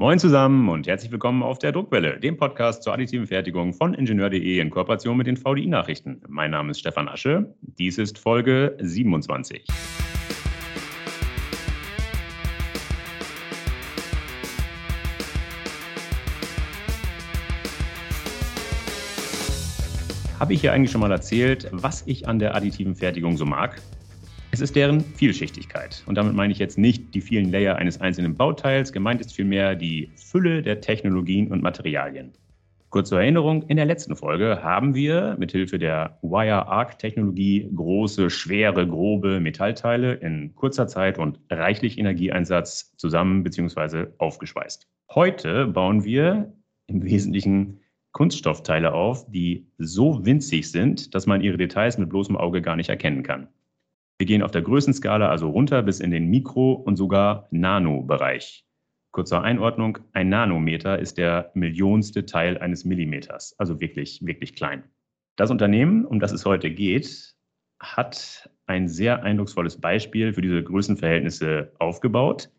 Moin zusammen und herzlich willkommen auf der Druckwelle, dem Podcast zur additiven Fertigung von Ingenieur.de in Kooperation mit den VDI-Nachrichten. Mein Name ist Stefan Asche. Dies ist Folge 27. Habe ich hier eigentlich schon mal erzählt, was ich an der additiven Fertigung so mag? Es ist deren Vielschichtigkeit. Und damit meine ich jetzt nicht die vielen Layer eines einzelnen Bauteils, gemeint ist vielmehr die Fülle der Technologien und Materialien. Kurz zur Erinnerung, in der letzten Folge haben wir mithilfe der Wire-Arc-Technologie große, schwere, grobe Metallteile in kurzer Zeit und reichlich Energieeinsatz zusammen bzw. aufgeschweißt. Heute bauen wir im Wesentlichen Kunststoffteile auf, die so winzig sind, dass man ihre Details mit bloßem Auge gar nicht erkennen kann. Wir gehen auf der Größenskala also runter bis in den Mikro- und sogar Nano-Bereich. Kurzer Einordnung, ein Nanometer ist der millionste Teil eines Millimeters, also wirklich, wirklich klein. Das Unternehmen, um das es heute geht, hat ein sehr eindrucksvolles Beispiel für diese Größenverhältnisse aufgebaut,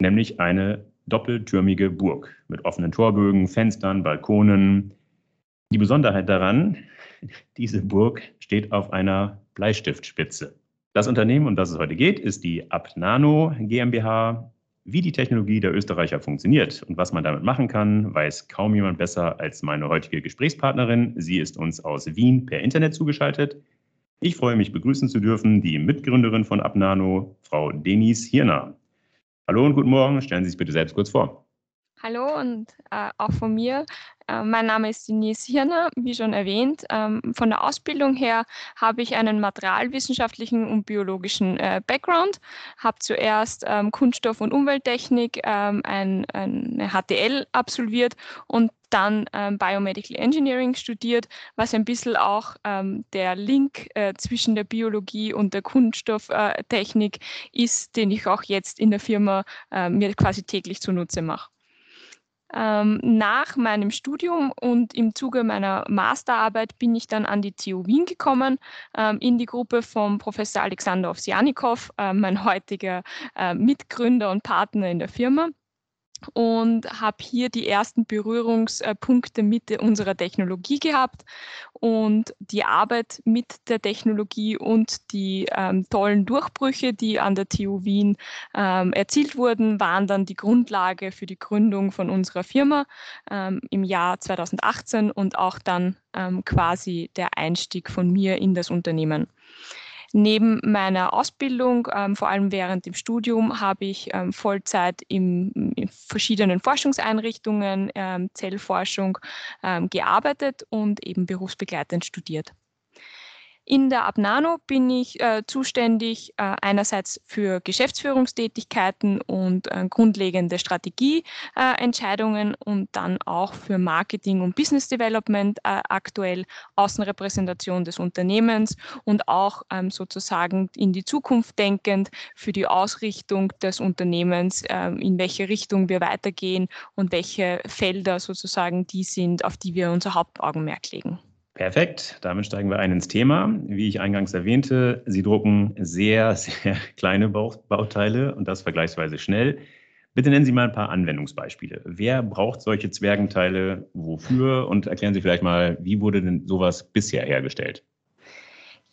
nämlich eine doppeltürmige Burg mit offenen Torbögen, Fenstern, Balkonen. Die Besonderheit daran, diese Burg steht auf einer Bleistiftspitze. Das Unternehmen, um das es heute geht, ist die Abnano GmbH. Wie die Technologie der Österreicher funktioniert und was man damit machen kann, weiß kaum jemand besser als meine heutige Gesprächspartnerin. Sie ist uns aus Wien per Internet zugeschaltet. Ich freue mich, begrüßen zu dürfen die Mitgründerin von Abnano, Frau Denise Hirner. Hallo und guten Morgen. Stellen Sie sich bitte selbst kurz vor. Hallo und äh, auch von mir. Äh, mein Name ist Denise Hirner, wie schon erwähnt. Ähm, von der Ausbildung her habe ich einen materialwissenschaftlichen und biologischen äh, Background, habe zuerst ähm, Kunststoff- und Umwelttechnik, ähm, ein, eine HTL absolviert und dann ähm, Biomedical Engineering studiert, was ein bisschen auch ähm, der Link äh, zwischen der Biologie und der Kunststofftechnik ist, den ich auch jetzt in der Firma äh, mir quasi täglich zunutze mache. Ähm, nach meinem Studium und im Zuge meiner Masterarbeit bin ich dann an die TU Wien gekommen, ähm, in die Gruppe von Professor Alexander Ovsiannikov, äh, mein heutiger äh, Mitgründer und Partner in der Firma und habe hier die ersten Berührungspunkte mit unserer Technologie gehabt. Und die Arbeit mit der Technologie und die ähm, tollen Durchbrüche, die an der TU Wien ähm, erzielt wurden, waren dann die Grundlage für die Gründung von unserer Firma ähm, im Jahr 2018 und auch dann ähm, quasi der Einstieg von mir in das Unternehmen. Neben meiner Ausbildung, ähm, vor allem während dem Studium, habe ich ähm, Vollzeit im, in verschiedenen Forschungseinrichtungen, ähm, Zellforschung ähm, gearbeitet und eben berufsbegleitend studiert. In der Abnano bin ich äh, zuständig äh, einerseits für Geschäftsführungstätigkeiten und äh, grundlegende Strategieentscheidungen und dann auch für Marketing und Business Development äh, aktuell Außenrepräsentation des Unternehmens und auch ähm, sozusagen in die Zukunft denkend für die Ausrichtung des Unternehmens, ähm, in welche Richtung wir weitergehen und welche Felder sozusagen die sind, auf die wir unser Hauptaugenmerk legen. Perfekt, damit steigen wir ein ins Thema. Wie ich eingangs erwähnte, Sie drucken sehr, sehr kleine Bauteile und das vergleichsweise schnell. Bitte nennen Sie mal ein paar Anwendungsbeispiele. Wer braucht solche Zwergenteile wofür und erklären Sie vielleicht mal, wie wurde denn sowas bisher hergestellt?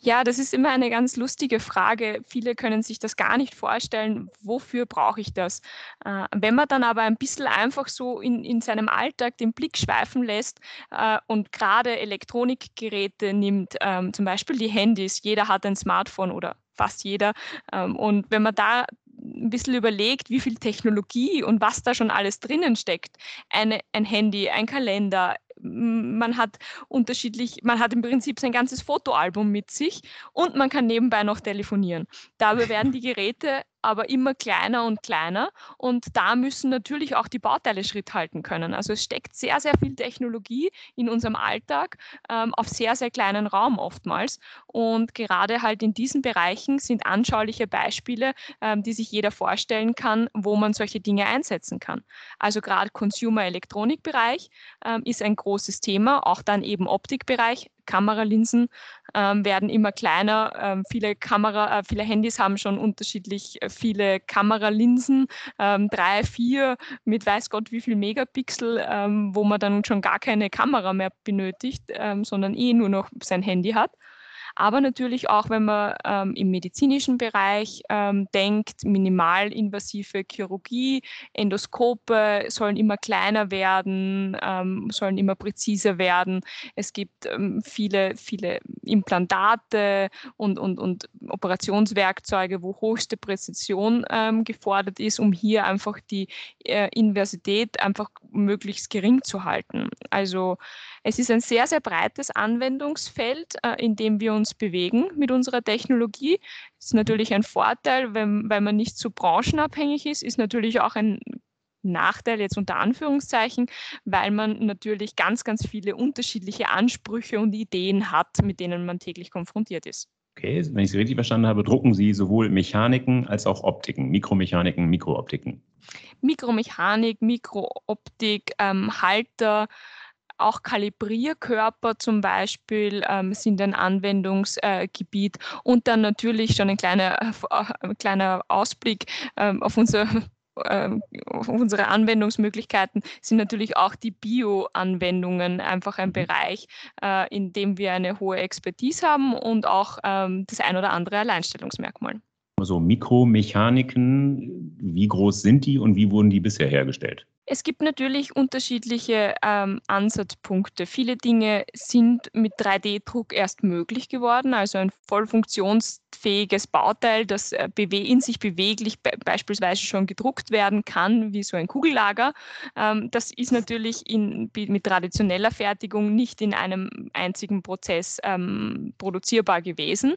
Ja, das ist immer eine ganz lustige Frage. Viele können sich das gar nicht vorstellen, wofür brauche ich das? Äh, wenn man dann aber ein bisschen einfach so in, in seinem Alltag den Blick schweifen lässt äh, und gerade Elektronikgeräte nimmt, ähm, zum Beispiel die Handys, jeder hat ein Smartphone oder fast jeder. Ähm, und wenn man da ein bisschen überlegt, wie viel Technologie und was da schon alles drinnen steckt. Eine, ein Handy, ein Kalender, man hat unterschiedlich, man hat im Prinzip sein ganzes Fotoalbum mit sich und man kann nebenbei noch telefonieren. Dabei werden die Geräte aber immer kleiner und kleiner. Und da müssen natürlich auch die Bauteile Schritt halten können. Also es steckt sehr, sehr viel Technologie in unserem Alltag ähm, auf sehr, sehr kleinen Raum oftmals. Und gerade halt in diesen Bereichen sind anschauliche Beispiele, ähm, die sich jeder vorstellen kann, wo man solche Dinge einsetzen kann. Also gerade Consumer-Elektronik-Bereich ähm, ist ein großes Thema, auch dann eben Optikbereich Kameralinsen ähm, werden immer kleiner. Ähm, viele, Kamera, äh, viele Handys haben schon unterschiedlich äh, viele Kameralinsen, ähm, drei, vier mit weiß Gott wie viel Megapixel, ähm, wo man dann schon gar keine Kamera mehr benötigt, ähm, sondern eh nur noch sein Handy hat aber natürlich auch, wenn man ähm, im medizinischen Bereich ähm, denkt, minimalinvasive Chirurgie, Endoskope sollen immer kleiner werden, ähm, sollen immer präziser werden. Es gibt ähm, viele, viele Implantate und, und, und Operationswerkzeuge, wo höchste Präzision ähm, gefordert ist, um hier einfach die äh, Inversität einfach möglichst gering zu halten. Also es ist ein sehr, sehr breites Anwendungsfeld, äh, in dem wir uns bewegen mit unserer Technologie. Das ist natürlich ein Vorteil, wenn, weil man nicht so branchenabhängig ist, ist natürlich auch ein Nachteil jetzt unter Anführungszeichen, weil man natürlich ganz, ganz viele unterschiedliche Ansprüche und Ideen hat, mit denen man täglich konfrontiert ist. Okay, wenn ich Sie richtig verstanden habe, drucken Sie sowohl Mechaniken als auch Optiken, Mikromechaniken, Mikrooptiken. Mikromechanik, Mikrooptik, ähm, Halter, auch Kalibrierkörper zum Beispiel ähm, sind ein Anwendungsgebiet und dann natürlich schon ein kleiner, äh, kleiner Ausblick ähm, auf unser ähm, unsere Anwendungsmöglichkeiten sind natürlich auch die Bio-Anwendungen einfach ein mhm. Bereich, äh, in dem wir eine hohe Expertise haben und auch ähm, das ein oder andere Alleinstellungsmerkmal. Also Mikromechaniken, wie groß sind die und wie wurden die bisher hergestellt? Es gibt natürlich unterschiedliche ähm, Ansatzpunkte. Viele Dinge sind mit 3D-Druck erst möglich geworden, also ein voll funktionsfähiges Bauteil, das äh, in sich beweglich be beispielsweise schon gedruckt werden kann, wie so ein Kugellager. Ähm, das ist natürlich in, mit traditioneller Fertigung nicht in einem einzigen Prozess ähm, produzierbar gewesen.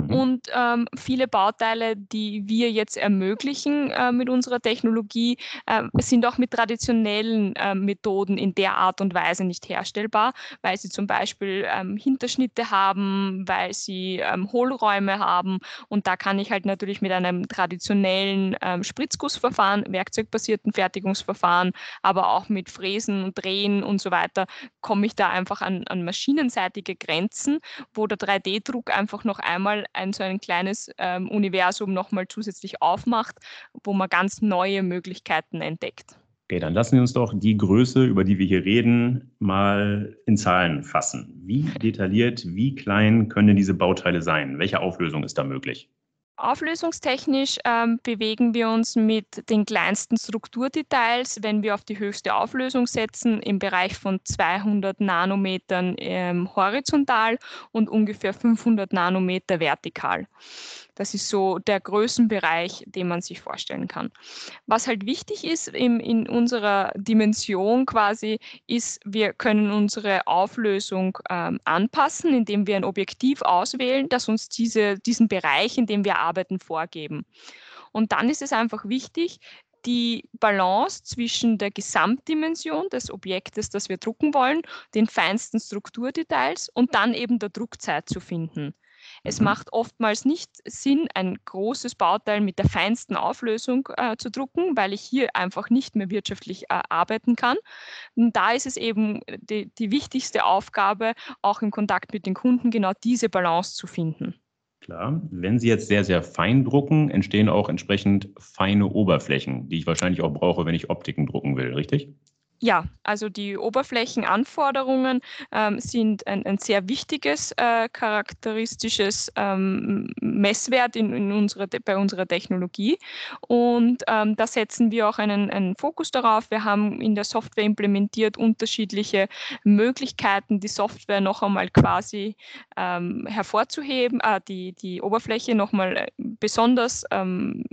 Mhm. Und ähm, viele Bauteile, die wir jetzt ermöglichen äh, mit unserer Technologie, äh, sind auch mit traditioneller traditionellen äh, Methoden in der Art und Weise nicht herstellbar, weil sie zum Beispiel ähm, Hinterschnitte haben, weil sie ähm, Hohlräume haben. Und da kann ich halt natürlich mit einem traditionellen ähm, Spritzgussverfahren, werkzeugbasierten Fertigungsverfahren, aber auch mit Fräsen und Drehen und so weiter, komme ich da einfach an, an maschinenseitige Grenzen, wo der 3D-Druck einfach noch einmal ein so ein kleines ähm, Universum nochmal zusätzlich aufmacht, wo man ganz neue Möglichkeiten entdeckt. Okay, dann lassen Sie uns doch die Größe, über die wir hier reden, mal in Zahlen fassen. Wie detailliert, wie klein können diese Bauteile sein? Welche Auflösung ist da möglich? Auflösungstechnisch ähm, bewegen wir uns mit den kleinsten Strukturdetails, wenn wir auf die höchste Auflösung setzen, im Bereich von 200 Nanometern ähm, horizontal und ungefähr 500 Nanometer vertikal. Das ist so der Größenbereich, den man sich vorstellen kann. Was halt wichtig ist in, in unserer Dimension quasi, ist, wir können unsere Auflösung ähm, anpassen, indem wir ein Objektiv auswählen, das uns diese, diesen Bereich, in dem wir arbeiten, vorgeben. Und dann ist es einfach wichtig, die Balance zwischen der Gesamtdimension des Objektes, das wir drucken wollen, den feinsten Strukturdetails und dann eben der Druckzeit zu finden. Es mhm. macht oftmals nicht Sinn, ein großes Bauteil mit der feinsten Auflösung äh, zu drucken, weil ich hier einfach nicht mehr wirtschaftlich äh, arbeiten kann. Und da ist es eben die, die wichtigste Aufgabe, auch im Kontakt mit den Kunden genau diese Balance zu finden. Klar, wenn Sie jetzt sehr, sehr fein drucken, entstehen auch entsprechend feine Oberflächen, die ich wahrscheinlich auch brauche, wenn ich Optiken drucken will, richtig? Ja, also die Oberflächenanforderungen ähm, sind ein, ein, sehr wichtiges äh, charakteristisches ähm, Messwert in, in unsere, bei unserer Technologie. Und ähm, da setzen wir auch einen, einen Fokus darauf. Wir haben in der Software implementiert unterschiedliche Möglichkeiten, die Software noch einmal quasi ähm, hervorzuheben, äh, die, die Oberfläche noch mal äh, besonders ähm,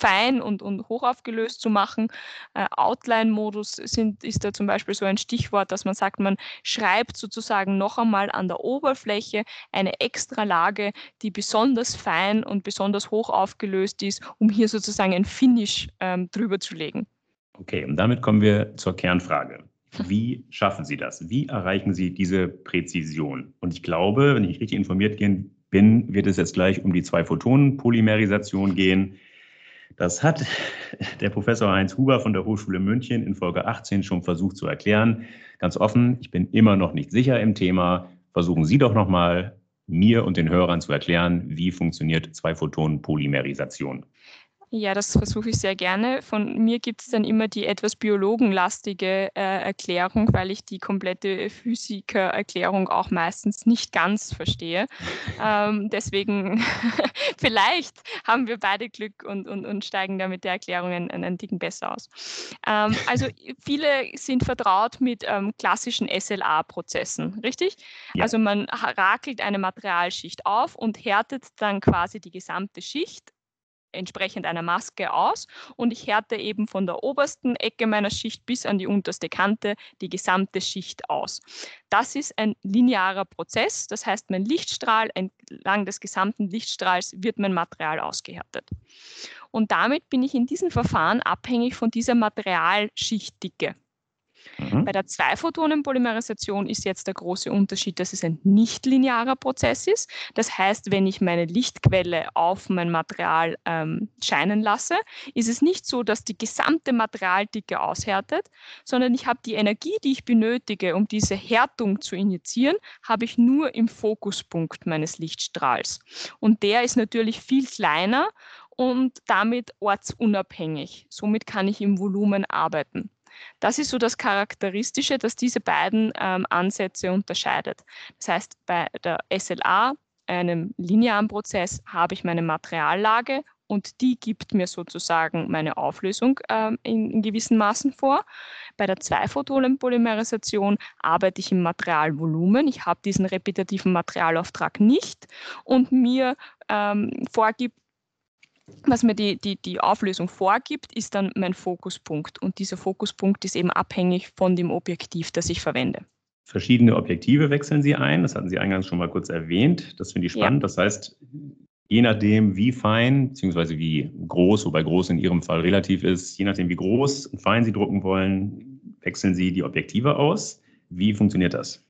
fein und, und hoch aufgelöst zu machen. Äh, Outline-Modus ist da zum Beispiel so ein Stichwort, dass man sagt, man schreibt sozusagen noch einmal an der Oberfläche eine extra Lage, die besonders fein und besonders hoch aufgelöst ist, um hier sozusagen ein Finish ähm, drüber zu legen. Okay, und damit kommen wir zur Kernfrage. Wie schaffen Sie das? Wie erreichen Sie diese Präzision? Und ich glaube, wenn ich richtig informiert bin, wird es jetzt gleich um die Zwei-Photonen-Polymerisation gehen. Das hat der Professor Heinz Huber von der Hochschule München in Folge 18 schon versucht zu erklären. Ganz offen, ich bin immer noch nicht sicher im Thema. versuchen Sie doch nochmal mir und den Hörern zu erklären, wie funktioniert Zwei-Photonen-Polymerisation. Ja, das versuche ich sehr gerne. Von mir gibt es dann immer die etwas biologenlastige äh, Erklärung, weil ich die komplette Physikererklärung auch meistens nicht ganz verstehe. ähm, deswegen vielleicht haben wir beide Glück und, und, und steigen da mit der Erklärung einen, einen Ticken besser aus. Ähm, also viele sind vertraut mit ähm, klassischen SLA-Prozessen, richtig? Ja. Also man rakelt eine Materialschicht auf und härtet dann quasi die gesamte Schicht entsprechend einer Maske aus und ich härte eben von der obersten Ecke meiner Schicht bis an die unterste Kante die gesamte Schicht aus. Das ist ein linearer Prozess, das heißt, mein Lichtstrahl, entlang des gesamten Lichtstrahls wird mein Material ausgehärtet. Und damit bin ich in diesem Verfahren abhängig von dieser Materialschichtdicke. Mhm. Bei der Zwei-Photonen-Polymerisation ist jetzt der große Unterschied, dass es ein nicht-linearer Prozess ist. Das heißt, wenn ich meine Lichtquelle auf mein Material ähm, scheinen lasse, ist es nicht so, dass die gesamte Materialdicke aushärtet, sondern ich habe die Energie, die ich benötige, um diese Härtung zu injizieren, habe ich nur im Fokuspunkt meines Lichtstrahls. Und der ist natürlich viel kleiner und damit ortsunabhängig. Somit kann ich im Volumen arbeiten. Das ist so das Charakteristische, das diese beiden ähm, Ansätze unterscheidet. Das heißt, bei der SLA, einem linearen Prozess, habe ich meine Materiallage und die gibt mir sozusagen meine Auflösung ähm, in, in, gewissen Maßen vor. Bei der Zwei-Photonen-Polymerisation arbeite ich im Materialvolumen. Ich habe diesen repetitiven Materialauftrag nicht und mir ähm, vorgibt was mir die, die, die Auflösung vorgibt, ist dann mein Fokuspunkt. Und dieser Fokuspunkt ist eben abhängig von dem Objektiv, das ich verwende. Verschiedene Objektive wechseln Sie ein. Das hatten Sie eingangs schon mal kurz erwähnt. Das finde ich spannend. Ja. Das heißt, je nachdem, wie fein bzw. wie groß, wobei groß in Ihrem Fall relativ ist, je nachdem, wie groß und fein Sie drucken wollen, wechseln Sie die Objektive aus. Wie funktioniert das?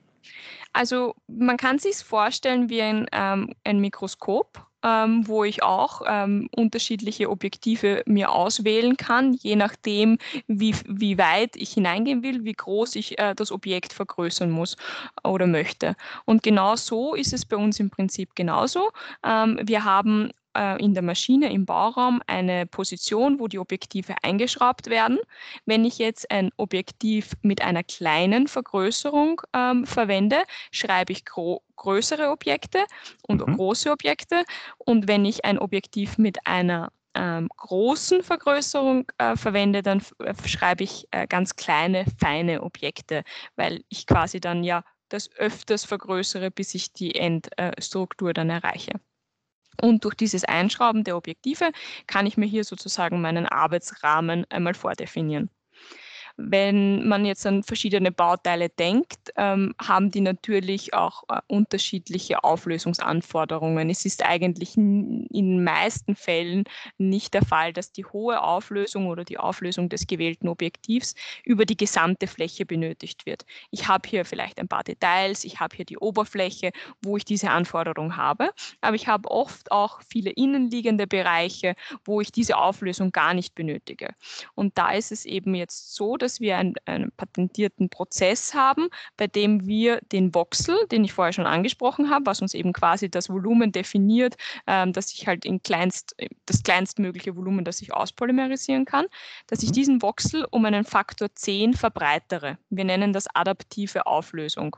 Also man kann sich vorstellen wie ein, ähm, ein Mikroskop ähm, wo ich auch ähm, unterschiedliche Objektive mir auswählen kann, je nachdem, wie, wie weit ich hineingehen will, wie groß ich äh, das Objekt vergrößern muss oder möchte. Und genau so ist es bei uns im Prinzip genauso. Ähm, wir haben äh, in der Maschine im Bauraum eine Position, wo die Objektive eingeschraubt werden. Wenn ich jetzt ein Objektiv mit einer kleinen Vergrößerung ähm, verwende, schreibe ich größere Objekte und mhm. große Objekte. Und wenn ich ein Objektiv mit einer ähm, großen Vergrößerung äh, verwende, dann äh, schreibe ich äh, ganz kleine, feine Objekte, weil ich quasi dann ja das öfters vergrößere, bis ich die Endstruktur dann erreiche. Und durch dieses Einschrauben der Objektive kann ich mir hier sozusagen meinen Arbeitsrahmen einmal vordefinieren. Wenn man jetzt an verschiedene Bauteile denkt, ähm, haben die natürlich auch äh, unterschiedliche Auflösungsanforderungen. Es ist eigentlich in den meisten Fällen nicht der Fall, dass die hohe Auflösung oder die Auflösung des gewählten Objektivs über die gesamte Fläche benötigt wird. Ich habe hier vielleicht ein paar Details, ich habe hier die Oberfläche, wo ich diese Anforderung habe, aber ich habe oft auch viele innenliegende Bereiche, wo ich diese Auflösung gar nicht benötige. Und da ist es eben jetzt so, dass dass wir einen, einen, patentierten Prozess haben, bei dem wir den Voxel, den ich vorher schon angesprochen habe, was uns eben quasi das Volumen definiert, ähm, dass ich halt in kleinst, das kleinstmögliche Volumen, das ich auspolymerisieren kann, dass ich mhm. diesen Voxel um einen Faktor 10 verbreitere. Wir nennen das adaptive Auflösung.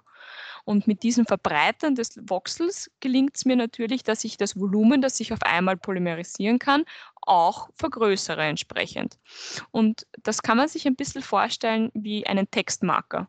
Und mit diesem Verbreitern des Voxels gelingt es mir natürlich, dass ich das Volumen, das ich auf einmal polymerisieren kann, auch vergrößere entsprechend. Und das kann man sich ein bisschen vorstellen wie einen Textmarker.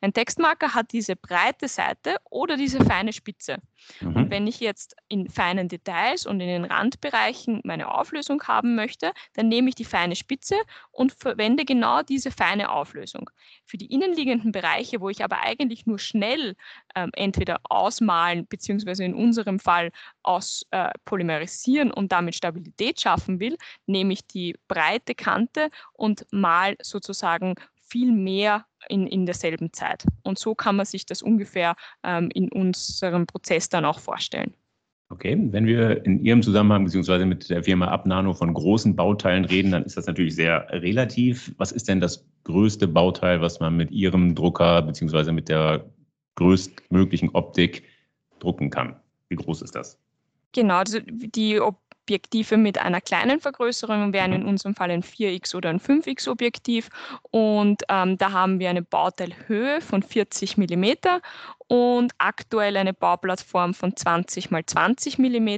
Ein Textmarker hat diese breite Seite oder diese feine Spitze. Mhm. Und wenn ich jetzt in feinen Details und in den Randbereichen meine Auflösung haben möchte, dann nehme ich die feine Spitze und verwende genau diese feine Auflösung. Für die innenliegenden Bereiche, wo ich aber eigentlich nur schnell ähm, entweder ausmalen beziehungsweise in unserem Fall aus äh, polymerisieren und damit Stabilität schaffen will, nehme ich die breite Kante und mal sozusagen viel mehr in, in derselben Zeit. Und so kann man sich das ungefähr ähm, in unserem Prozess dann auch vorstellen. Okay, wenn wir in Ihrem Zusammenhang beziehungsweise mit der Firma Abnano von großen Bauteilen reden, dann ist das natürlich sehr relativ. Was ist denn das größte Bauteil, was man mit Ihrem Drucker beziehungsweise mit der größtmöglichen Optik drucken kann. Wie groß ist das? Genau, also die Objektive mit einer kleinen Vergrößerung wären in mhm. unserem Fall ein 4x oder ein 5x Objektiv und ähm, da haben wir eine Bauteilhöhe von 40 mm und aktuell eine Bauplattform von 20 x 20 mm,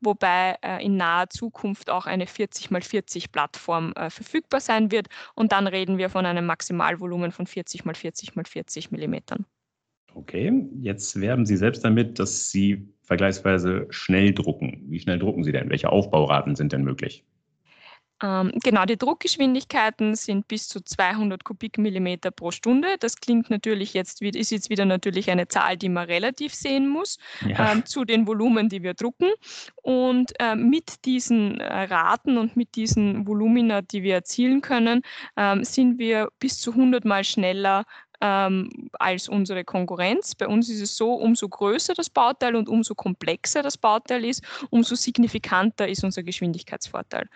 wobei äh, in naher Zukunft auch eine 40 x 40 Plattform äh, verfügbar sein wird und dann reden wir von einem Maximalvolumen von 40 x 40 x 40 mm. Okay, jetzt werben Sie selbst damit, dass Sie vergleichsweise schnell drucken. Wie schnell drucken Sie denn? Welche Aufbauraten sind denn möglich? Ähm, genau, die Druckgeschwindigkeiten sind bis zu 200 Kubikmillimeter pro Stunde. Das klingt natürlich jetzt, ist jetzt wieder natürlich eine Zahl, die man relativ sehen muss ja. ähm, zu den Volumen, die wir drucken. Und äh, mit diesen äh, Raten und mit diesen Volumina, die wir erzielen können, ähm, sind wir bis zu 100 Mal schneller ähm, als unsere Konkurrenz. Bei uns ist es so, umso größer das Bauteil und umso komplexer das Bauteil ist, umso signifikanter ist unser Geschwindigkeitsvorteil.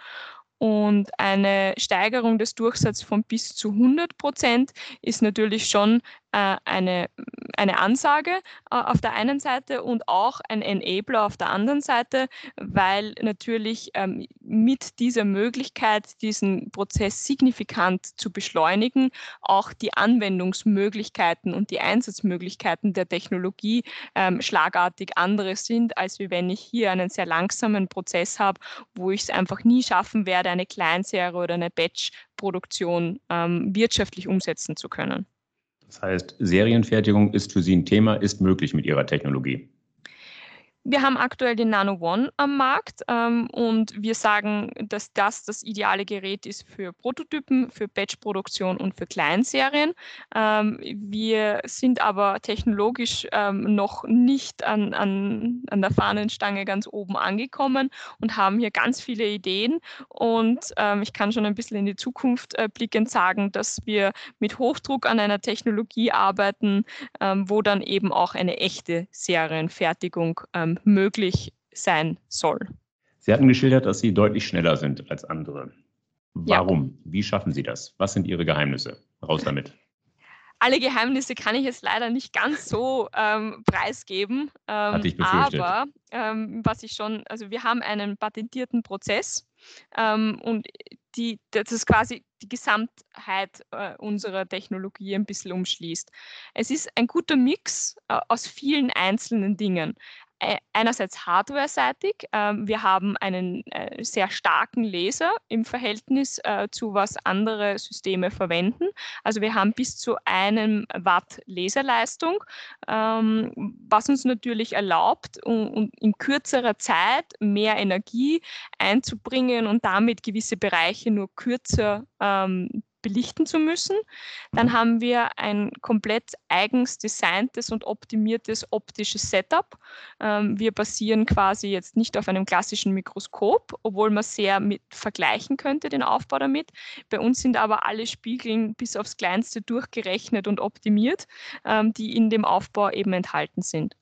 Und eine Steigerung des Durchsatzes von bis zu 100 Prozent ist natürlich schon eine, eine Ansage äh, auf der einen Seite und auch ein Enabler auf der anderen Seite, weil natürlich ähm, mit dieser Möglichkeit, diesen Prozess signifikant zu beschleunigen, auch die Anwendungsmöglichkeiten und die Einsatzmöglichkeiten der Technologie ähm, schlagartig andere sind, als wenn ich hier einen sehr langsamen Prozess habe, wo ich es einfach nie schaffen werde, eine Kleinserie oder eine Batch-Produktion ähm, wirtschaftlich umsetzen zu können. Das heißt, Serienfertigung ist für Sie ein Thema, ist möglich mit Ihrer Technologie. Wir haben aktuell den Nano One am Markt ähm, und wir sagen, dass das das ideale Gerät ist für Prototypen, für Batch-Produktion und für Kleinserien. Ähm, wir sind aber technologisch ähm, noch nicht an, an, an der Fahnenstange ganz oben angekommen und haben hier ganz viele Ideen. Und ähm, ich kann schon ein bisschen in die Zukunft äh, blickend sagen, dass wir mit Hochdruck an einer Technologie arbeiten, ähm, wo dann eben auch eine echte Serienfertigung ähm, möglich sein soll. Sie hatten geschildert, dass Sie deutlich schneller sind als andere. Warum? Ja. Wie schaffen Sie das? Was sind Ihre Geheimnisse? Raus damit. Alle Geheimnisse kann ich jetzt leider nicht ganz so ähm, preisgeben. Ähm, Hatte ich befürchtet. Aber ähm, was ich schon, also wir haben einen patentierten Prozess ähm, und die, das ist quasi die Gesamtheit äh, unserer Technologie ein bisschen umschließt. Es ist ein guter Mix äh, aus vielen einzelnen Dingen einerseits hardware-seitig. Ähm, wir haben einen äh, sehr starken Laser im Verhältnis äh, zu was andere Systeme verwenden. Also wir haben bis zu einem Watt Laserleistung, ähm, was uns natürlich erlaubt, in kürzerer Zeit mehr Energie einzubringen und damit gewisse Bereiche nur kürzer ähm, belichten zu müssen. Dann haben wir ein komplett eigens designtes und optimiertes optisches Setup. Ähm, wir basieren quasi jetzt nicht auf einem klassischen Mikroskop, obwohl man sehr mit vergleichen könnte, den Aufbau damit. Bei uns sind aber alle Spiegeln bis aufs Kleinste durchgerechnet und optimiert, ähm, die in dem Aufbau eben enthalten sind.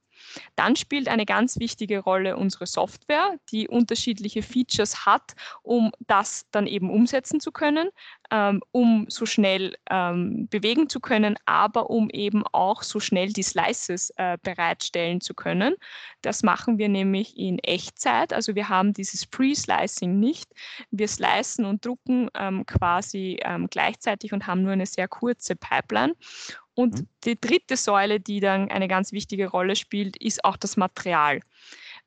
Dann spielt eine ganz wichtige Rolle unsere Software, die unterschiedliche Features hat, um das dann eben umsetzen zu können, ähm, um so schnell ähm, bewegen zu können, aber um eben auch so schnell die Slices äh, bereitstellen zu können. Das machen wir nämlich in Echtzeit. Also wir haben dieses Pre-Slicing nicht. Wir slicen und drucken ähm, quasi ähm, gleichzeitig und haben nur eine sehr kurze Pipeline. Und mhm. die dritte Säule, die dann eine ganz wichtige Rolle spielt, ist auch das Material.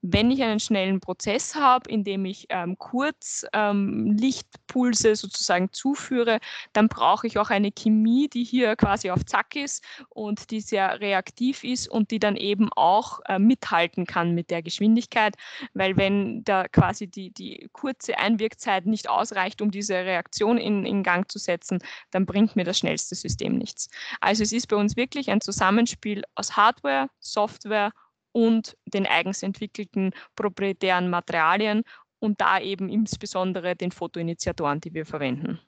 Wenn ich einen schnellen Prozess habe, in dem ich ähm, kurz ähm, Lichtpulse sozusagen zuführe, dann brauche ich auch eine Chemie, die hier quasi auf Zack ist und die sehr reaktiv ist und die dann eben auch äh, mithalten kann mit der Geschwindigkeit, weil wenn da quasi die, die kurze Einwirkzeit nicht ausreicht, um diese Reaktion in, in Gang zu setzen, dann bringt mir das schnellste System nichts. Also es ist bei uns wirklich ein Zusammenspiel aus Hardware, Software und den eigens entwickelten proprietären Materialien und da eben insbesondere den Fotoinitiatoren, die wir verwenden.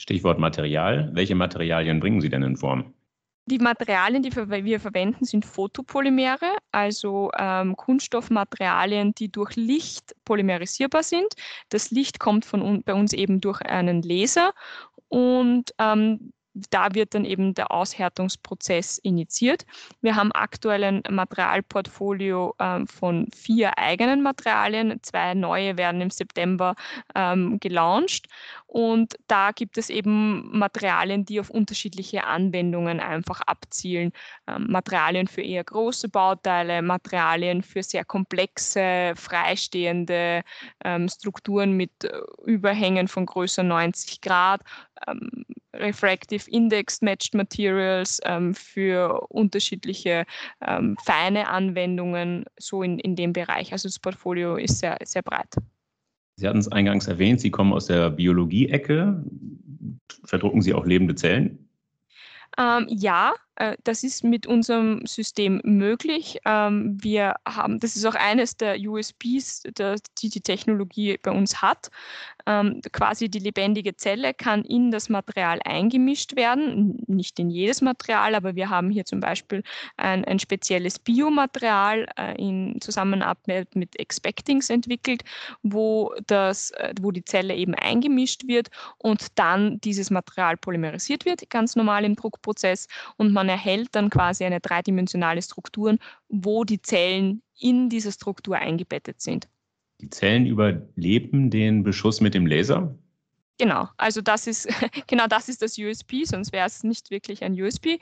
Stichwort Material. Welche Materialien bringen Sie denn in Form? Die Materialien, die wir verwenden, sind Photopolymere, also ähm, Kunststoffmaterialien, die durch Licht polymerisierbar sind. Das Licht kommt von bei uns eben durch einen Laser und ähm, da wird dann eben der Aushärtungsprozess initiiert. Wir haben aktuell ein Materialportfolio ähm, von vier eigenen Materialien. Zwei neue werden im September ähm, gelauncht. Und da gibt es eben Materialien, die auf unterschiedliche Anwendungen einfach abzielen. Ähm, Materialien für eher große Bauteile, Materialien für sehr komplexe, freistehende ähm, Strukturen mit äh, Überhängen von größer 90 Grad, ähm, Refractive Index Matched Materials ähm, für unterschiedliche ähm, feine Anwendungen, so in, in dem Bereich. Also das Portfolio ist sehr, sehr breit. Sie hatten es eingangs erwähnt, Sie kommen aus der Biologie-Ecke. Verdrucken Sie auch lebende Zellen? Ähm, ja, das ist mit unserem System möglich. Ähm, wir haben, das ist auch eines der USPs, die die Technologie bei uns hat. Ähm, quasi die lebendige Zelle kann in das Material eingemischt werden, nicht in jedes Material, aber wir haben hier zum Beispiel ein, ein spezielles Biomaterial äh, in Zusammenarbeit mit Expectings entwickelt, wo, das, äh, wo die Zelle eben eingemischt wird und dann dieses Material polymerisiert wird, ganz normal im Druckprozess und man erhält dann quasi eine dreidimensionale Struktur, wo die Zellen in dieser Struktur eingebettet sind. Die Zellen überleben den Beschuss mit dem Laser? Genau, also das ist genau das ist das USP, sonst wäre es nicht wirklich ein USP.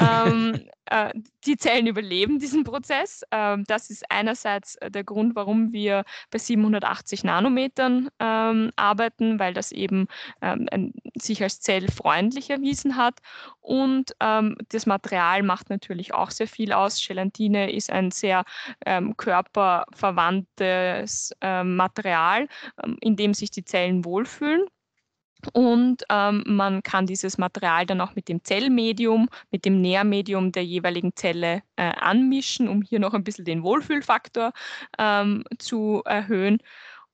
ähm, äh, die Zellen überleben diesen Prozess. Ähm, das ist einerseits äh, der Grund, warum wir bei 780 Nanometern ähm, arbeiten, weil das eben ähm, ein, sich als zellfreundlich erwiesen hat. Und ähm, das Material macht natürlich auch sehr viel aus. Gelatine ist ein sehr ähm, körperverwandtes Material, in dem sich die Zellen wohlfühlen. Und ähm, man kann dieses Material dann auch mit dem Zellmedium, mit dem Nährmedium der jeweiligen Zelle äh, anmischen, um hier noch ein bisschen den Wohlfühlfaktor ähm, zu erhöhen.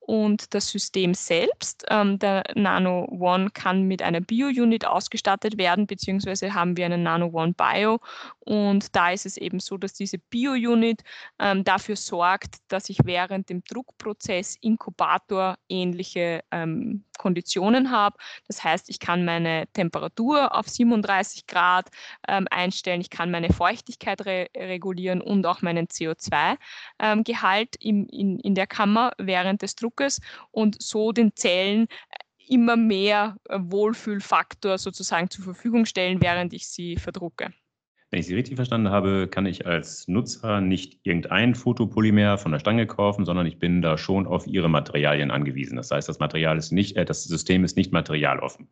Und das System selbst, ähm, der Nano One, kann mit einer Bio-Unit ausgestattet werden, beziehungsweise haben wir einen Nano One Bio. Und da ist es eben so, dass diese Bio-Unit ähm, dafür sorgt, dass ich während dem Druckprozess Inkubator ähnliche ähm, Konditionen habe. Das heißt, ich kann meine Temperatur auf 37 Grad ähm, einstellen, ich kann meine Feuchtigkeit re regulieren und auch meinen CO2-Gehalt ähm, in, in der Kammer während des Druckes und so den Zellen äh, immer mehr äh, Wohlfühlfaktor sozusagen zur Verfügung stellen, während ich sie verdrucke. Wenn ich Sie richtig verstanden habe, kann ich als Nutzer nicht irgendein Fotopolymer von der Stange kaufen, sondern ich bin da schon auf Ihre Materialien angewiesen. Das heißt, das Material ist nicht, äh, das System ist nicht materialoffen.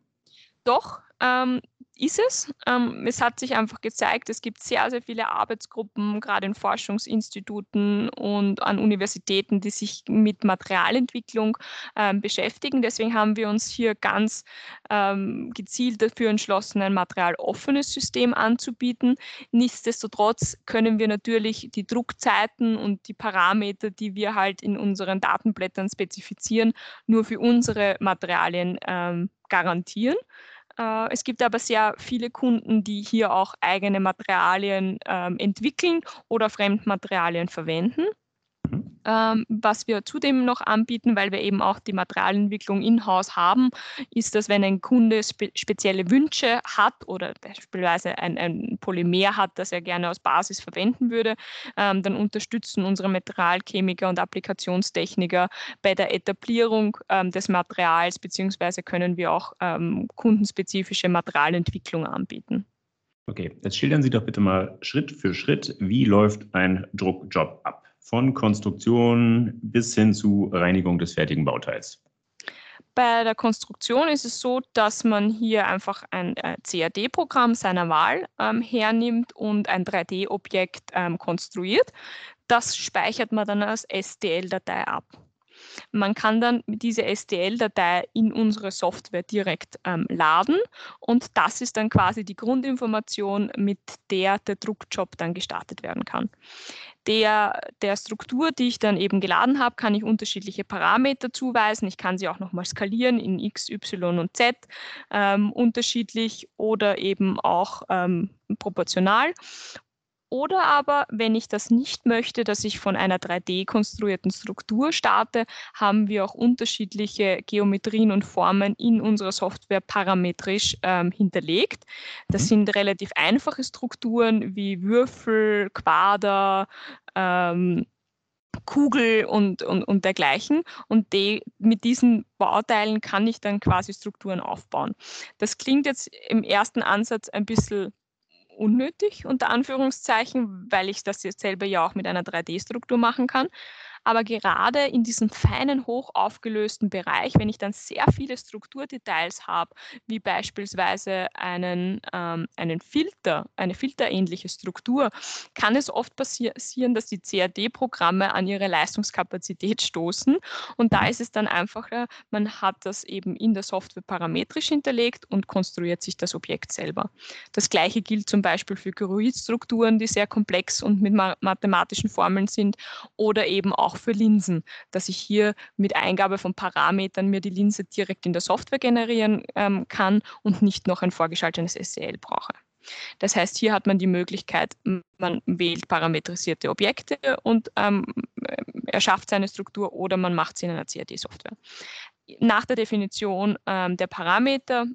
Doch, ähm, ist es. Ähm, es hat sich einfach gezeigt, es gibt sehr, sehr viele Arbeitsgruppen, gerade in Forschungsinstituten und an Universitäten, die sich mit Materialentwicklung ähm, beschäftigen. Deswegen haben wir uns hier ganz ähm, gezielt dafür entschlossen, ein materialoffenes System anzubieten. Nichtsdestotrotz können wir natürlich die Druckzeiten und die Parameter, die wir halt in unseren Datenblättern spezifizieren, nur für unsere Materialien ähm, garantieren. Äh, es gibt aber sehr viele Kunden, die hier auch eigene Materialien ähm, entwickeln oder Fremdmaterialien verwenden. Ähm, was wir zudem noch anbieten, weil wir eben auch die Materialentwicklung in-house haben, ist, dass wenn ein Kunde spe spezielle Wünsche hat oder beispielsweise ein, ein, Polymer hat, das er gerne als Basis verwenden würde, ähm, dann unterstützen unsere Materialchemiker und Applikationstechniker bei der Etablierung ähm, des Materials, beziehungsweise können wir auch ähm, kundenspezifische Materialentwicklung anbieten. Okay, jetzt schildern Sie doch bitte mal Schritt für Schritt, wie läuft ein Druckjob ab? Von Konstruktion bis hin zu Reinigung des fertigen Bauteils? Bei der Konstruktion ist es so, dass man hier einfach ein äh, CAD-Programm seiner Wahl ähm, hernimmt und ein 3D-Objekt ähm, konstruiert. Das speichert man dann als STL-Datei ab. Man kann dann diese STL-Datei in unsere Software direkt ähm, laden und das ist dann quasi die Grundinformation, mit der der Druckjob dann gestartet werden kann. Der, der Struktur, die ich dann eben geladen habe, kann ich unterschiedliche Parameter zuweisen. Ich kann sie auch nochmal skalieren in X, Y und Z ähm, unterschiedlich oder eben auch ähm, proportional. Oder aber, wenn ich das nicht möchte, dass ich von einer 3D-konstruierten Struktur starte, haben wir auch unterschiedliche Geometrien und Formen in unserer Software parametrisch ähm, hinterlegt. Das mhm. sind relativ einfache Strukturen wie Würfel, Quader, ähm, Kugel und, und, und dergleichen. Und die, mit diesen Bauteilen kann ich dann quasi Strukturen aufbauen. Das klingt jetzt im ersten Ansatz ein bisschen unnötig, unter Anführungszeichen, weil ich das jetzt selber ja auch mit einer 3D-Struktur machen kann. Aber gerade in diesem feinen, hoch aufgelösten Bereich, wenn ich dann sehr viele Strukturdetails habe, wie beispielsweise einen, ähm, einen Filter, eine filterähnliche Struktur, kann es oft passieren, dass die CAD-Programme an ihre Leistungskapazität stoßen. Und da ist es dann einfacher, man hat das eben in der Software parametrisch hinterlegt und konstruiert sich das Objekt selber. Das gleiche gilt zum Beispiel für Gyroidstrukturen, die sehr komplex und mit mathematischen Formeln sind oder eben auch auch für Linsen, dass ich hier mit Eingabe von Parametern mir die Linse direkt in der Software generieren ähm, kann und nicht noch ein vorgeschaltetes SCL brauche. Das heißt, hier hat man die Möglichkeit, man wählt parametrisierte Objekte und ähm, erschafft seine Struktur oder man macht sie in einer CAD-Software. Nach der Definition ähm, der Parameter,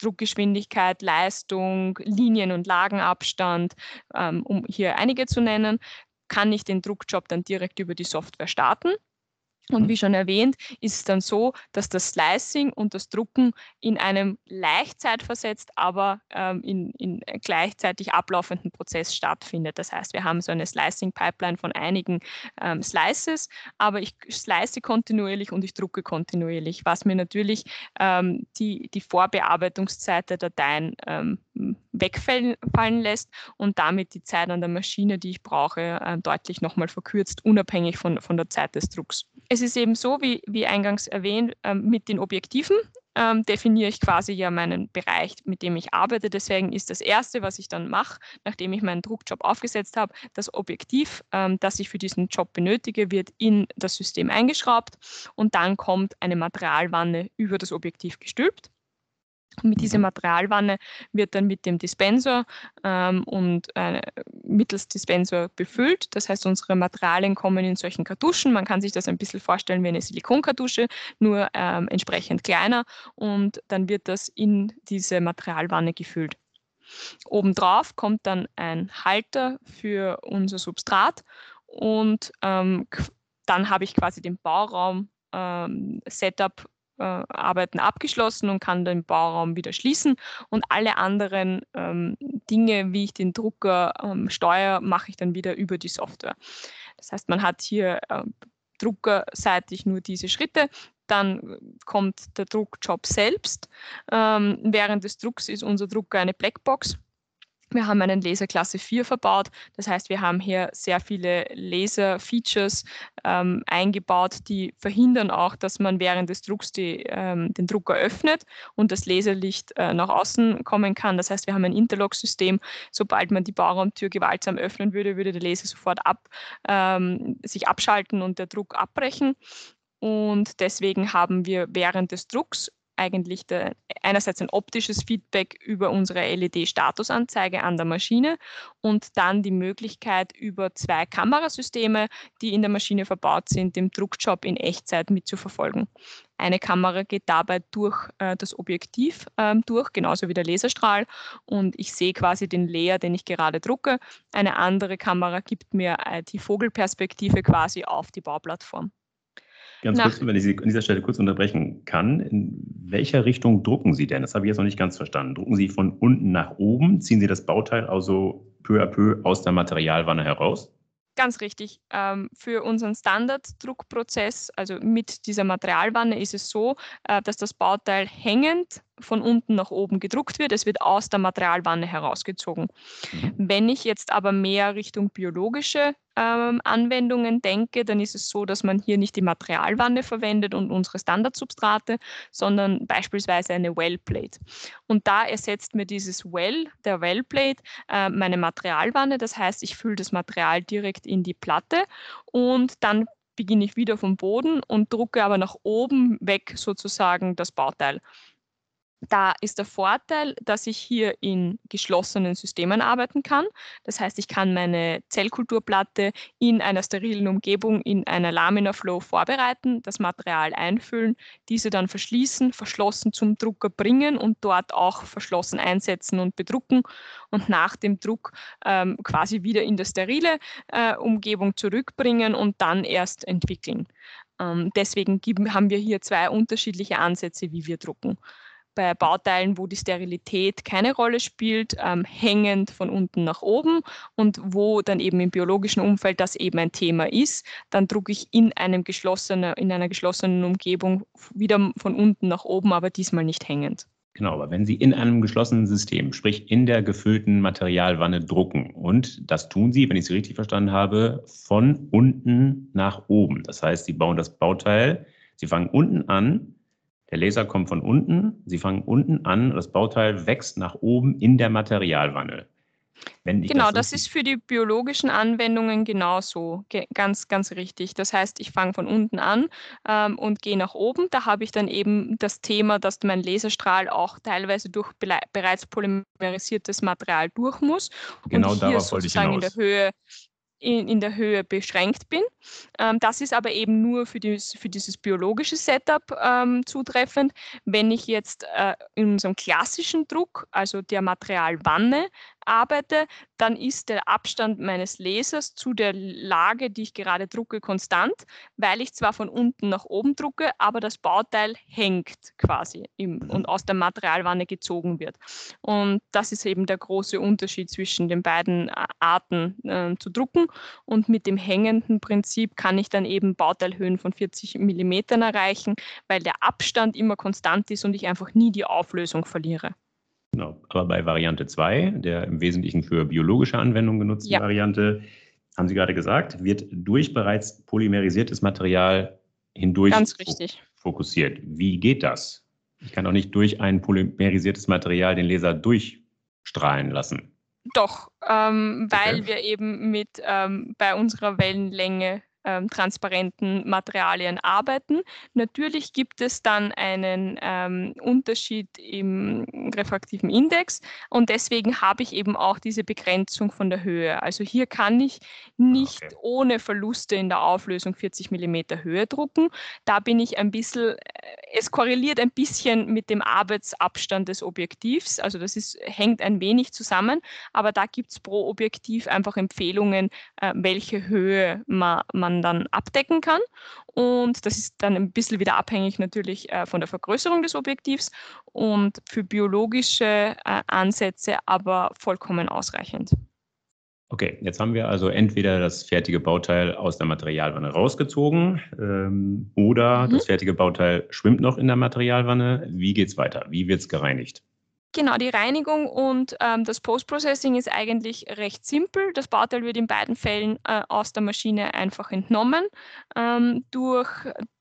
Druckgeschwindigkeit, Leistung, Linien- und Lagenabstand, ähm, um hier einige zu nennen, kann ich den Druckjob dann direkt über die Software starten. Und wie schon erwähnt, ist es dann so, dass das Slicing und das Drucken in einem leicht zeitversetzt, aber ähm, in, in gleichzeitig ablaufenden Prozess stattfindet. Das heißt, wir haben so eine Slicing-Pipeline von einigen ähm, Slices, aber ich slice kontinuierlich und ich drucke kontinuierlich, was mir natürlich ähm, die, die Vorbearbeitungszeit der Dateien ähm, wegfallen lässt und damit die Zeit an der Maschine, die ich brauche, äh, deutlich nochmal verkürzt, unabhängig von, von der Zeit des Drucks. Es ist eben so, wie, wie eingangs erwähnt, ähm, mit den Objektiven ähm, definiere ich quasi ja meinen Bereich, mit dem ich arbeite. Deswegen ist das Erste, was ich dann mache, nachdem ich meinen Druckjob aufgesetzt habe, das Objektiv, ähm, das ich für diesen Job benötige, wird in das System eingeschraubt und dann kommt eine Materialwanne über das Objektiv gestülpt. Mit dieser mhm. Materialwanne wird dann mit dem Dispenser ähm, und äh, mittels Dispenser befüllt. Das heißt, unsere Materialien kommen in solchen Kartuschen. Man kann sich das ein bisschen vorstellen wie eine Silikonkartusche, nur ähm, entsprechend kleiner. Und dann wird das in diese Materialwanne gefüllt. Obendrauf kommt dann ein Halter für unser Substrat und ähm, dann habe ich quasi den Bauraum ähm, Setup äh, Arbeiten abgeschlossen und kann den Bauraum wieder schließen. Und alle anderen ähm, Dinge, wie ich den Drucker ähm, steuere, mache ich dann wieder über die Software. Das heißt, man hat hier äh, druckerseitig nur diese Schritte. Dann kommt der Druckjob selbst. Ähm, während des Drucks ist unser Drucker eine Blackbox. Wir haben einen Laserklasse 4 verbaut. Das heißt, wir haben hier sehr viele Laser-Features ähm, eingebaut, die verhindern auch, dass man während des Drucks die, ähm, den Drucker öffnet und das Laserlicht äh, nach außen kommen kann. Das heißt, wir haben ein Interlock-System. Sobald man die Bauraumtür gewaltsam öffnen würde, würde der Laser sofort ab, ähm, sich abschalten und der Druck abbrechen. Und deswegen haben wir während des Drucks eigentlich der, einerseits ein optisches Feedback über unsere LED-Statusanzeige an der Maschine und dann die Möglichkeit über zwei Kamerasysteme, die in der Maschine verbaut sind, den Druckjob in Echtzeit mitzuverfolgen. Eine Kamera geht dabei durch äh, das Objektiv äh, durch, genauso wie der Laserstrahl. Und ich sehe quasi den Layer, den ich gerade drucke. Eine andere Kamera gibt mir äh, die Vogelperspektive quasi auf die Bauplattform. Ganz Nach kurz, wenn ich Sie an dieser Stelle kurz unterbrechen kann. In welcher Richtung drucken Sie denn? Das habe ich jetzt noch nicht ganz verstanden. Drucken Sie von unten nach oben? Ziehen Sie das Bauteil also peu à peu aus der Materialwanne heraus? Ganz richtig. Ähm, für unseren Standarddruckprozess, also mit dieser Materialwanne, ist es so, äh, dass das Bauteil hängend von unten nach oben gedruckt wird. Es wird aus der Materialwanne herausgezogen. Mhm. Wenn ich jetzt aber mehr Richtung biologische ähm, Anwendungen denke, dann ist es so, dass man hier nicht die Materialwanne verwendet und unsere Standardsubstrate, sondern beispielsweise eine Wellplate. Und da ersetzt mir dieses Well, der Wellplate, äh, meine Materialwanne. Das heißt, ich fülle das Material direkt in die Platte und dann beginne ich wieder vom Boden und drucke aber nach oben weg sozusagen das Bauteil. Da ist der Vorteil, dass ich hier in geschlossenen Systemen arbeiten kann. Das heißt, ich kann meine Zellkulturplatte in einer sterilen Umgebung in einer Laminar Flow vorbereiten, das Material einfüllen, diese dann verschließen, verschlossen zum Drucker bringen und dort auch verschlossen einsetzen und bedrucken und nach dem Druck ähm, quasi wieder in der sterile äh, Umgebung zurückbringen und dann erst entwickeln. Ähm, deswegen haben wir hier zwei unterschiedliche Ansätze, wie wir drucken bei Bauteilen, wo die Sterilität keine Rolle spielt, ähm, hängend von unten nach oben und wo dann eben im biologischen Umfeld das eben ein Thema ist, dann drucke ich in, einem geschlossenen, in einer geschlossenen Umgebung wieder von unten nach oben, aber diesmal nicht hängend. Genau, aber wenn Sie in einem geschlossenen System, sprich in der gefüllten Materialwanne drucken, und das tun Sie, wenn ich Sie richtig verstanden habe, von unten nach oben. Das heißt, Sie bauen das Bauteil, Sie fangen unten an, der Laser kommt von unten, Sie fangen unten an, das Bauteil wächst nach oben in der Materialwanne. genau, das, das ist für die biologischen Anwendungen genauso, ganz, ganz richtig. Das heißt, ich fange von unten an ähm, und gehe nach oben. Da habe ich dann eben das Thema, dass mein Laserstrahl auch teilweise durch bereits polymerisiertes Material durch muss. Genau und darauf wollte ich hinaus. in der Höhe in, in der Höhe beschränkt bin. Ähm, das ist aber eben nur für, dieses, für dieses biologische Setup ähm, zutreffend. Wenn ich jetzt äh, in unserem klassischen Druck, also der Materialwanne, arbeite, dann ist der Abstand meines Lasers zu der Lage, die ich gerade drucke, konstant, weil ich zwar von unten nach oben drucke, aber das Bauteil hängt quasi im, mhm. und aus der Materialwanne gezogen wird. Und das ist eben der große Unterschied zwischen den beiden äh, Arten äh, zu drucken. Und mit dem hängenden Prinzip kann ich dann eben Bauteilhöhen von 40 mm erreichen, weil der Abstand immer konstant ist und ich einfach nie die Auflösung verliere. Genau. Aber bei Variante 2, der im Wesentlichen für biologische Anwendungen genutzten ja. Variante, haben Sie gerade gesagt, wird durch bereits polymerisiertes Material hindurch fokussiert. Wie geht das? Ich kann doch nicht durch ein polymerisiertes Material den Laser durchstrahlen lassen. Doch, ähm, weil okay. wir eben mit ähm, bei unserer Wellenlänge ähm, transparenten Materialien arbeiten. Natürlich gibt es dann einen ähm, Unterschied im refraktiven Index und deswegen habe ich eben auch diese Begrenzung von der Höhe. Also hier kann ich nicht okay. ohne Verluste in der Auflösung 40 mm Höhe drucken. Da bin ich ein bisschen, äh, es korreliert ein bisschen mit dem Arbeitsabstand des Objektivs. Also das ist, hängt ein wenig zusammen, aber da gibt es pro Objektiv einfach Empfehlungen, äh, welche Höhe man, man man dann abdecken kann. Und das ist dann ein bisschen wieder abhängig natürlich äh, von der Vergrößerung des Objektivs und für biologische äh, Ansätze aber vollkommen ausreichend. Okay, jetzt haben wir also entweder das fertige Bauteil aus der Materialwanne rausgezogen ähm, oder mhm. das fertige Bauteil schwimmt noch in der Materialwanne. Wie geht es weiter? Wie wird es gereinigt? Genau, die Reinigung und ähm, das Post-Processing ist eigentlich recht simpel. Das Bauteil wird in beiden Fällen äh, aus der Maschine einfach entnommen. Ähm, durch,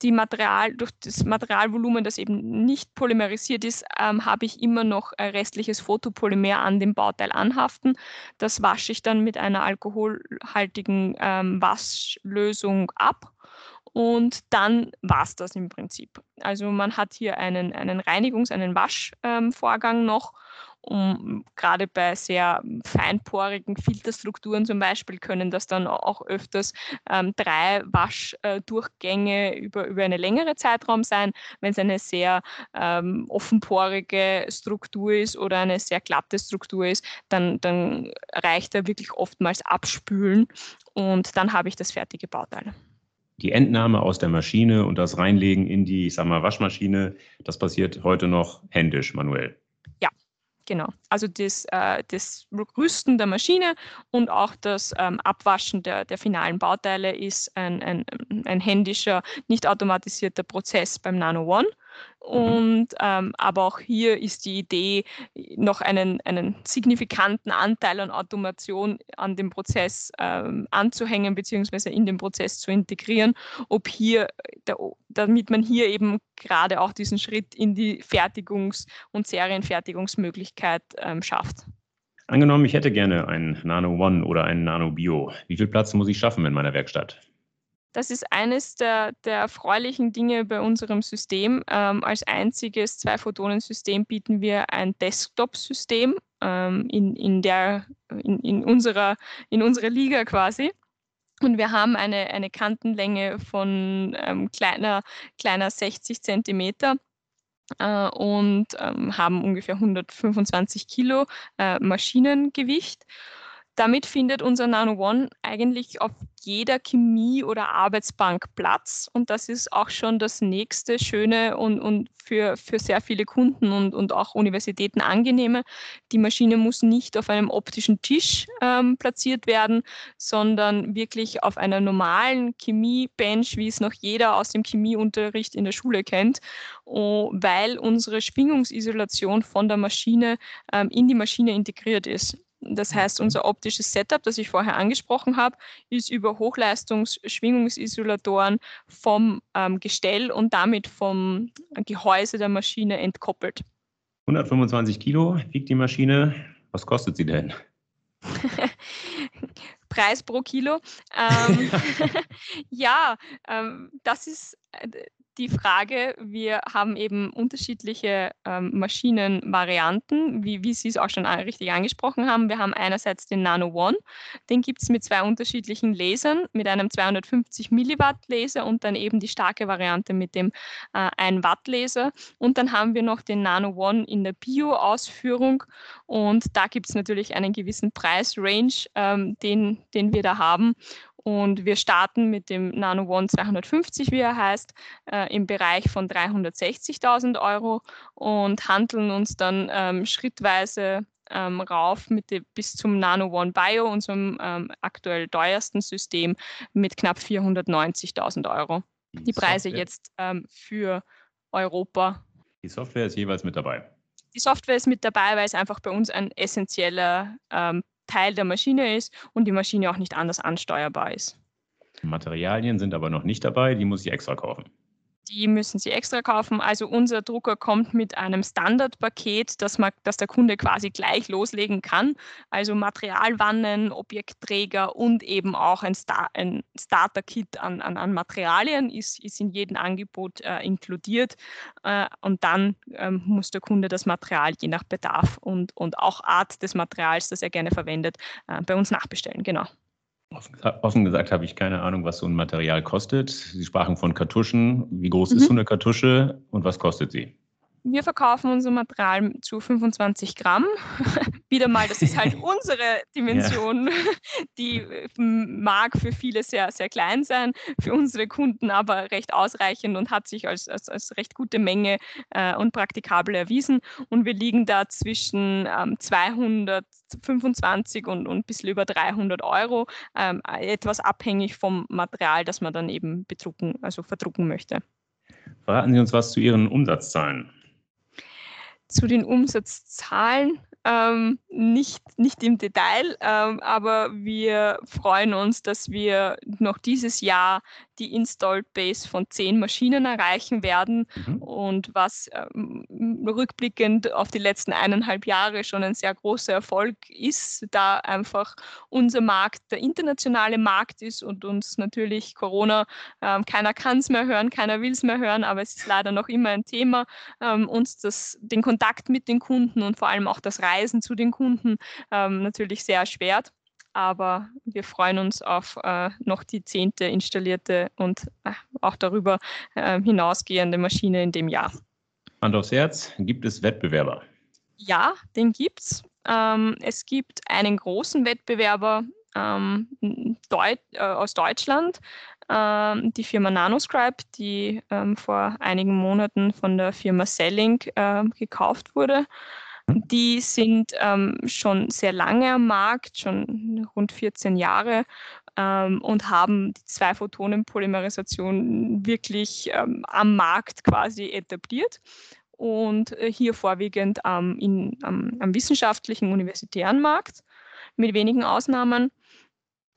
die Material, durch das Materialvolumen, das eben nicht polymerisiert ist, ähm, habe ich immer noch äh, restliches Photopolymer an dem Bauteil anhaften. Das wasche ich dann mit einer alkoholhaltigen ähm, Waschlösung ab und dann war es das im Prinzip. Also man hat hier einen, einen Reinigungs-, einen Waschvorgang ähm, noch. Um, gerade bei sehr feinporigen Filterstrukturen zum Beispiel können das dann auch öfters ähm, drei Waschdurchgänge über, über eine längere Zeitraum sein. Wenn es eine sehr ähm, offenporige Struktur ist oder eine sehr glatte Struktur ist, dann, dann reicht da wirklich oftmals abspülen und dann habe ich das fertige Bauteil die Entnahme aus der Maschine und das Reinlegen in die, ich sag mal, Waschmaschine, das passiert heute noch händisch, manuell. Ja, genau. Also das, äh, das Rüsten der Maschine und auch das ähm, Abwaschen der, der finalen Bauteile ist ein, ein, ein händischer, nicht automatisierter Prozess beim Nano One. Mhm. Und ähm, aber auch hier ist die Idee, noch einen, einen signifikanten Anteil an Automation an dem Prozess ähm, anzuhängen, beziehungsweise in den Prozess zu integrieren, ob hier, der, damit man hier eben gerade auch diesen Schritt in die Fertigungs- und Serienfertigungsmöglichkeit ähm, schafft. Angenommen, ich hätte gerne einen Nano One oder einen Nano Bio. Wie viel Platz muss ich schaffen in meiner Werkstatt? Das ist eines der, der erfreulichen Dinge bei unserem System. Ähm, als einziges Zwei-Photonen-System bieten wir ein Desktop-System ähm, in, in, in, in, unserer, in unserer Liga quasi. Und wir haben eine, eine Kantenlänge von ähm, kleiner, kleiner 60 Zentimeter äh, und ähm, haben ungefähr 125 Kilo äh, Maschinengewicht. Damit findet unser Nano One eigentlich auf jeder Chemie- oder Arbeitsbank Platz. Und das ist auch schon das nächste Schöne und, und für, für sehr viele Kunden und, und auch Universitäten angenehme. Die Maschine muss nicht auf einem optischen Tisch ähm, platziert werden, sondern wirklich auf einer normalen Chemie-Bench, wie es noch jeder aus dem Chemieunterricht in der Schule kennt, oh, weil unsere Schwingungsisolation von der Maschine ähm, in die Maschine integriert ist. Das heißt, unser optisches Setup, das ich vorher angesprochen habe, ist über Hochleistungsschwingungsisolatoren vom ähm, Gestell und damit vom Gehäuse der Maschine entkoppelt. 125 Kilo wiegt die Maschine. Was kostet sie denn? Preis pro Kilo. Ähm, ja, ähm, das ist äh, die Frage, wir haben eben unterschiedliche ähm, Maschinenvarianten, wie, wie Sie es auch schon richtig angesprochen haben. Wir haben einerseits den Nano One, den gibt es mit zwei unterschiedlichen Lasern, mit einem 250 Milliwatt Laser und dann eben die starke Variante mit dem äh, 1 Watt Laser. Und dann haben wir noch den Nano One in der Bio-Ausführung und da gibt es natürlich einen gewissen Preisrange, ähm, den, den wir da haben. Und wir starten mit dem Nano One 250, wie er heißt, äh, im Bereich von 360.000 Euro und handeln uns dann ähm, schrittweise ähm, rauf mit de, bis zum Nano One Bio, unserem ähm, aktuell teuersten System, mit knapp 490.000 Euro. Die Preise Software. jetzt ähm, für Europa. Die Software ist jeweils mit dabei. Die Software ist mit dabei, weil es einfach bei uns ein essentieller ähm, Teil der Maschine ist und die Maschine auch nicht anders ansteuerbar ist. Materialien sind aber noch nicht dabei, die muss ich extra kaufen die müssen Sie extra kaufen. Also unser Drucker kommt mit einem Standardpaket, das, man, das der Kunde quasi gleich loslegen kann. Also Materialwannen, Objektträger und eben auch ein, Star, ein Starter-Kit an, an, an, Materialien ist, ist in jedem Angebot äh, inkludiert. Äh, und dann ähm, muss der Kunde das Material je nach Bedarf und, und auch Art des Materials, das er gerne verwendet, äh, bei uns nachbestellen. Genau. Offen gesagt habe ich keine Ahnung, was so ein Material kostet. Sie sprachen von Kartuschen. Wie groß mhm. ist so eine Kartusche und was kostet sie? Wir verkaufen unser Material zu 25 Gramm. Wieder mal, das ist halt unsere Dimension. Ja. Die äh, mag für viele sehr, sehr klein sein, für unsere Kunden aber recht ausreichend und hat sich als, als, als recht gute Menge äh, und praktikabel erwiesen. Und wir liegen da zwischen ähm, 225 und, und ein bisschen über 300 Euro, ähm, etwas abhängig vom Material, das man dann eben bedrucken, also verdrucken möchte. Verraten Sie uns was zu Ihren Umsatzzahlen zu den Umsatzzahlen ähm, nicht, nicht im Detail, ähm, aber wir freuen uns, dass wir noch dieses Jahr die Installed Base von zehn Maschinen erreichen werden mhm. und was ähm, rückblickend auf die letzten eineinhalb Jahre schon ein sehr großer Erfolg ist, da einfach unser Markt der internationale Markt ist und uns natürlich Corona, ähm, keiner kann es mehr hören, keiner will es mehr hören, aber es ist leider noch immer ein Thema, ähm, uns das, den Kontakt mit den Kunden und vor allem auch das Reisen zu den Kunden ähm, natürlich sehr erschwert aber wir freuen uns auf äh, noch die zehnte installierte und äh, auch darüber äh, hinausgehende Maschine in dem Jahr. Hand aufs Herz, gibt es Wettbewerber? Ja, den gibt es. Ähm, es gibt einen großen Wettbewerber ähm, Deut äh, aus Deutschland, ähm, die Firma Nanoscribe, die ähm, vor einigen Monaten von der Firma Selling äh, gekauft wurde. Die sind ähm, schon sehr lange am Markt, schon rund 14 Jahre ähm, und haben die Zwei-Photonen-Polymerisation wirklich ähm, am Markt quasi etabliert und äh, hier vorwiegend in, am, am wissenschaftlichen universitären Markt mit wenigen Ausnahmen.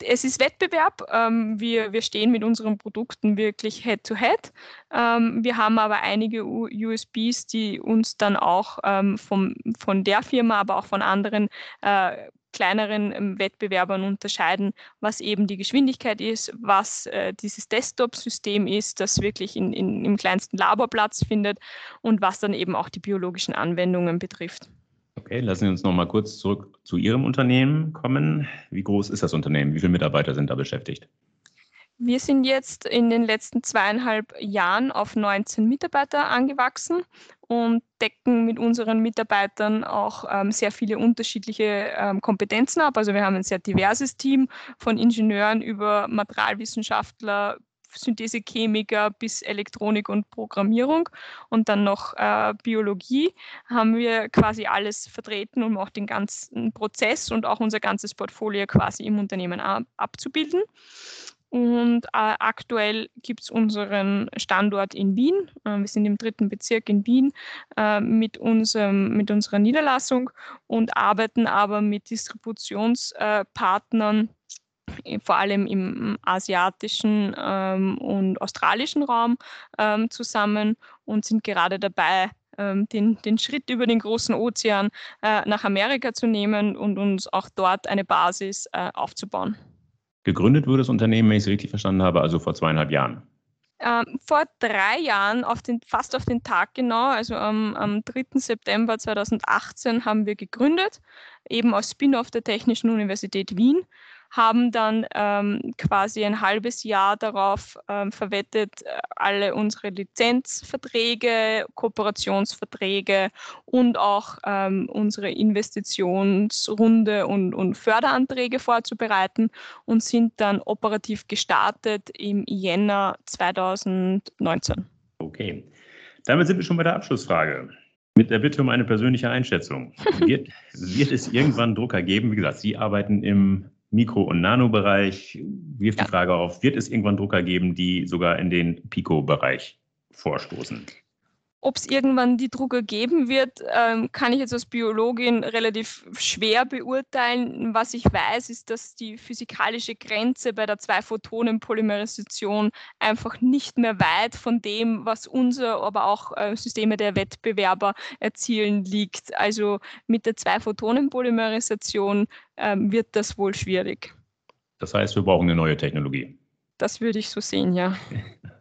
Es ist Wettbewerb. Ähm, wir, wir stehen mit unseren Produkten wirklich Head-to-Head. -head. Ähm, wir haben aber einige USBs, die uns dann auch ähm, vom, von der Firma, aber auch von anderen äh, kleineren ähm, Wettbewerbern unterscheiden, was eben die Geschwindigkeit ist, was äh, dieses Desktop-System ist, das wirklich in, in, im kleinsten Labor Platz findet und was dann eben auch die biologischen Anwendungen betrifft. Okay, lassen Sie uns noch mal kurz zurück zu Ihrem Unternehmen kommen. Wie groß ist das Unternehmen? Wie viele Mitarbeiter sind da beschäftigt? Wir sind jetzt in den letzten zweieinhalb Jahren auf 19 Mitarbeiter angewachsen und decken mit unseren Mitarbeitern auch ähm, sehr viele unterschiedliche ähm, Kompetenzen ab. Also wir haben ein sehr diverses Team von Ingenieuren über Materialwissenschaftler, Synthesechemiker bis Elektronik und Programmierung und dann noch äh, Biologie haben wir quasi alles vertreten, um auch den ganzen Prozess und auch unser ganzes Portfolio quasi im Unternehmen ab abzubilden. Und äh, aktuell gibt es unseren Standort in Wien. Äh, wir sind im dritten Bezirk in Wien äh, mit, unserem, mit unserer Niederlassung und arbeiten aber mit Distributionspartnern äh, vor allem im asiatischen ähm, und australischen Raum ähm, zusammen und sind gerade dabei, ähm, den, den Schritt über den großen Ozean äh, nach Amerika zu nehmen und uns auch dort eine Basis äh, aufzubauen. Gegründet wurde das Unternehmen, wenn ich es richtig verstanden habe, also vor zweieinhalb Jahren. Ähm, vor drei Jahren, auf den, fast auf den Tag genau, also am, am 3. September 2018 haben wir gegründet, eben als Spin-off der Technischen Universität Wien haben dann ähm, quasi ein halbes Jahr darauf ähm, verwettet, äh, alle unsere Lizenzverträge, Kooperationsverträge und auch ähm, unsere Investitionsrunde und, und Förderanträge vorzubereiten und sind dann operativ gestartet im Jänner 2019. Okay, damit sind wir schon bei der Abschlussfrage. Mit der Bitte um eine persönliche Einschätzung. Wird, wird es irgendwann Drucker geben? Wie gesagt, Sie arbeiten im Mikro- und Nanobereich wirft ja. die Frage auf, wird es irgendwann Drucker geben, die sogar in den Pico-Bereich vorstoßen? Ob es irgendwann die Drucker geben wird, ähm, kann ich jetzt als Biologin relativ schwer beurteilen. Was ich weiß, ist, dass die physikalische Grenze bei der Zwei-Photonen-Polymerisation einfach nicht mehr weit von dem, was unser, aber auch äh, Systeme der Wettbewerber erzielen, liegt. Also mit der Zwei-Photonen-Polymerisation ähm, wird das wohl schwierig. Das heißt, wir brauchen eine neue Technologie. Das würde ich so sehen, ja.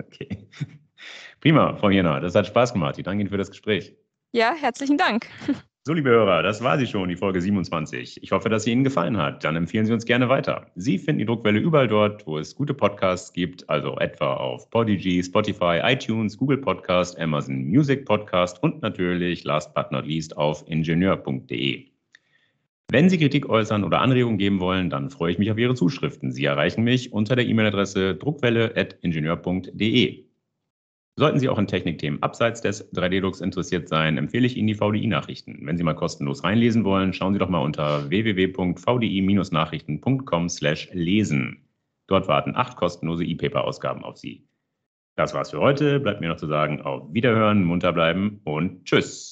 Prima, Frau Jena, das hat Spaß gemacht. Ich danke Ihnen für das Gespräch. Ja, herzlichen Dank. So, liebe Hörer, das war sie schon, die Folge 27. Ich hoffe, dass sie Ihnen gefallen hat. Dann empfehlen Sie uns gerne weiter. Sie finden die Druckwelle überall dort, wo es gute Podcasts gibt, also etwa auf Podigy, Spotify, iTunes, Google Podcast, Amazon Music Podcast und natürlich, last but not least, auf ingenieur.de. Wenn Sie Kritik äußern oder Anregungen geben wollen, dann freue ich mich auf Ihre Zuschriften. Sie erreichen mich unter der E-Mail-Adresse druckwelle.ingenieur.de. Sollten Sie auch in Technikthemen abseits des 3D-Drucks interessiert sein, empfehle ich Ihnen die VDI-Nachrichten. Wenn Sie mal kostenlos reinlesen wollen, schauen Sie doch mal unter www.vdi-nachrichten.com/lesen. Dort warten acht kostenlose E-Paper-Ausgaben auf Sie. Das war's für heute. Bleibt mir noch zu sagen, auf Wiederhören, munter bleiben und tschüss.